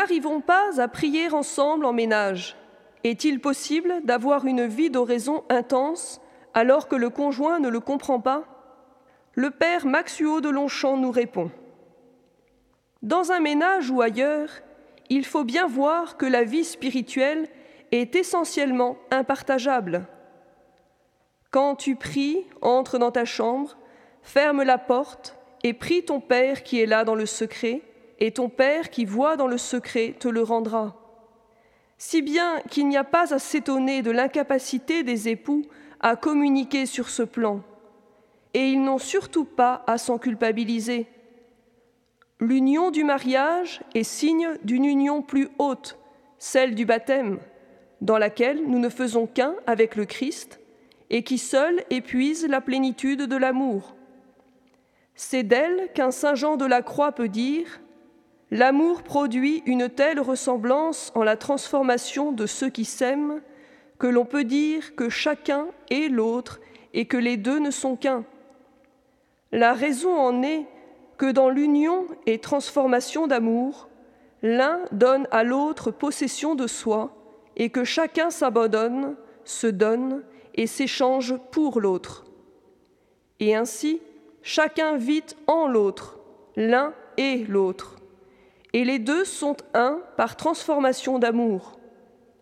N'arrivons pas à prier ensemble en ménage. Est-il possible d'avoir une vie d'oraison intense alors que le conjoint ne le comprend pas? Le père Maxuo de Longchamp nous répond. Dans un ménage ou ailleurs, il faut bien voir que la vie spirituelle est essentiellement impartageable. Quand tu pries, entre dans ta chambre, ferme la porte et prie ton Père qui est là dans le secret, et ton Père qui voit dans le secret te le rendra. Si bien qu'il n'y a pas à s'étonner de l'incapacité des époux à communiquer sur ce plan, et ils n'ont surtout pas à s'en culpabiliser. L'union du mariage est signe d'une union plus haute, celle du baptême, dans laquelle nous ne faisons qu'un avec le Christ et qui seule épuise la plénitude de l'amour. C'est d'elle qu'un Saint Jean de la Croix peut dire L'amour produit une telle ressemblance en la transformation de ceux qui s'aiment que l'on peut dire que chacun est l'autre et que les deux ne sont qu'un. La raison en est que dans l'union et transformation d'amour, l'un donne à l'autre possession de soi et que chacun s'abandonne, se donne et s'échange pour l'autre. Et ainsi, chacun vit en l'autre, l'un et l'autre. Et les deux sont un par transformation d'amour.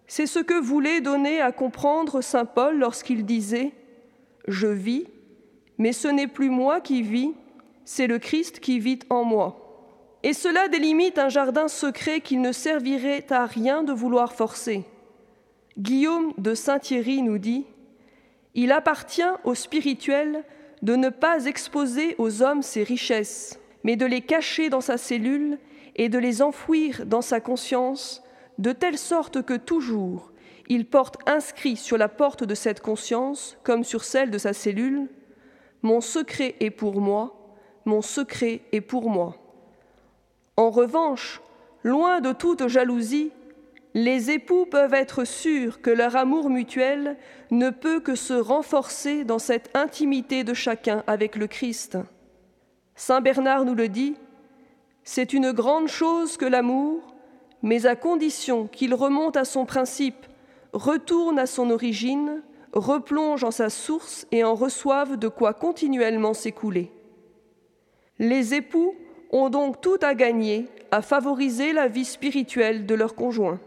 C'est ce que voulait donner à comprendre Saint Paul lorsqu'il disait ⁇ Je vis, mais ce n'est plus moi qui vis, c'est le Christ qui vit en moi. Et cela délimite un jardin secret qu'il ne servirait à rien de vouloir forcer. Guillaume de Saint-Thierry nous dit Il appartient aux spirituels de ne pas exposer aux hommes ses richesses, mais de les cacher dans sa cellule et de les enfouir dans sa conscience, de telle sorte que toujours il porte inscrit sur la porte de cette conscience, comme sur celle de sa cellule, Mon secret est pour moi, mon secret est pour moi. En revanche, loin de toute jalousie, les époux peuvent être sûrs que leur amour mutuel ne peut que se renforcer dans cette intimité de chacun avec le Christ. Saint Bernard nous le dit, c'est une grande chose que l'amour, mais à condition qu'il remonte à son principe, retourne à son origine, replonge en sa source et en reçoive de quoi continuellement s'écouler. Les époux ont donc tout à gagner à favoriser la vie spirituelle de leur conjoint.